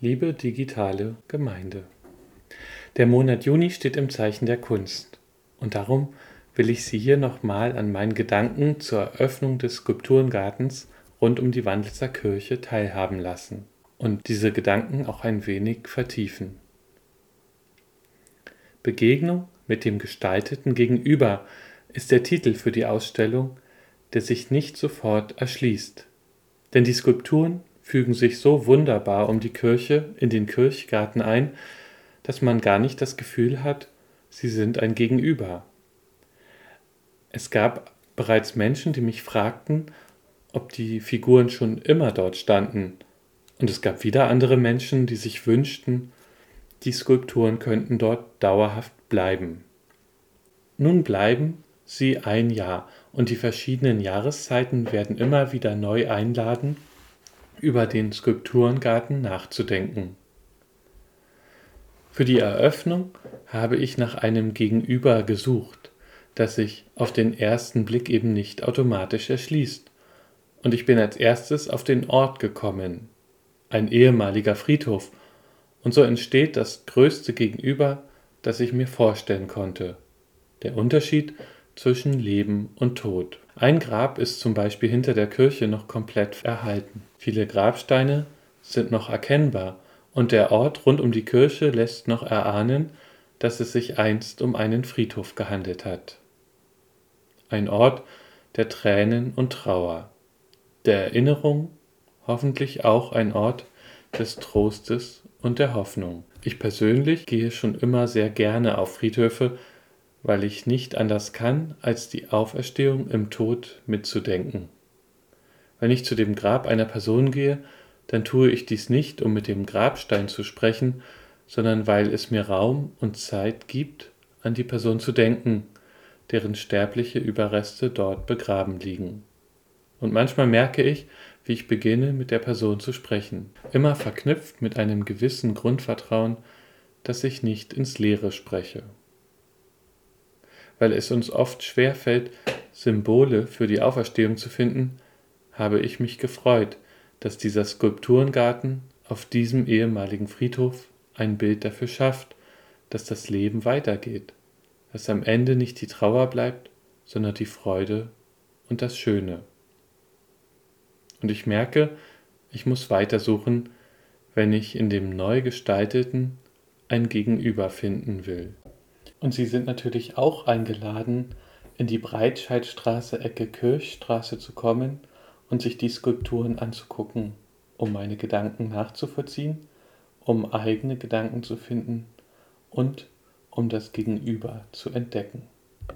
Liebe digitale Gemeinde. Der Monat Juni steht im Zeichen der Kunst und darum will ich Sie hier nochmal an meinen Gedanken zur Eröffnung des Skulpturengartens rund um die Wandlitzer Kirche teilhaben lassen und diese Gedanken auch ein wenig vertiefen. Begegnung mit dem gestalteten Gegenüber ist der Titel für die Ausstellung, der sich nicht sofort erschließt. Denn die Skulpturen fügen sich so wunderbar um die Kirche in den Kirchgarten ein, dass man gar nicht das Gefühl hat, sie sind ein Gegenüber. Es gab bereits Menschen, die mich fragten, ob die Figuren schon immer dort standen, und es gab wieder andere Menschen, die sich wünschten, die Skulpturen könnten dort dauerhaft bleiben. Nun bleiben sie ein Jahr, und die verschiedenen Jahreszeiten werden immer wieder neu einladen, über den Skulpturengarten nachzudenken. Für die Eröffnung habe ich nach einem Gegenüber gesucht, das sich auf den ersten Blick eben nicht automatisch erschließt. Und ich bin als erstes auf den Ort gekommen, ein ehemaliger Friedhof, und so entsteht das größte Gegenüber, das ich mir vorstellen konnte. Der Unterschied zwischen Leben und Tod. Ein Grab ist zum Beispiel hinter der Kirche noch komplett erhalten. Viele Grabsteine sind noch erkennbar und der Ort rund um die Kirche lässt noch erahnen, dass es sich einst um einen Friedhof gehandelt hat. Ein Ort der Tränen und Trauer, der Erinnerung, hoffentlich auch ein Ort des Trostes und der Hoffnung. Ich persönlich gehe schon immer sehr gerne auf Friedhöfe, weil ich nicht anders kann, als die Auferstehung im Tod mitzudenken. Wenn ich zu dem Grab einer Person gehe, dann tue ich dies nicht, um mit dem Grabstein zu sprechen, sondern weil es mir Raum und Zeit gibt, an die Person zu denken, deren sterbliche Überreste dort begraben liegen. Und manchmal merke ich, wie ich beginne, mit der Person zu sprechen, immer verknüpft mit einem gewissen Grundvertrauen, dass ich nicht ins Leere spreche weil es uns oft schwer fällt, Symbole für die Auferstehung zu finden, habe ich mich gefreut, dass dieser Skulpturengarten auf diesem ehemaligen Friedhof ein Bild dafür schafft, dass das Leben weitergeht, dass am Ende nicht die Trauer bleibt, sondern die Freude und das Schöne. Und ich merke, ich muss weitersuchen, wenn ich in dem neu gestalteten ein Gegenüber finden will. Und Sie sind natürlich auch eingeladen, in die Breitscheidstraße Ecke Kirchstraße zu kommen und sich die Skulpturen anzugucken, um meine Gedanken nachzuvollziehen, um eigene Gedanken zu finden und um das Gegenüber zu entdecken.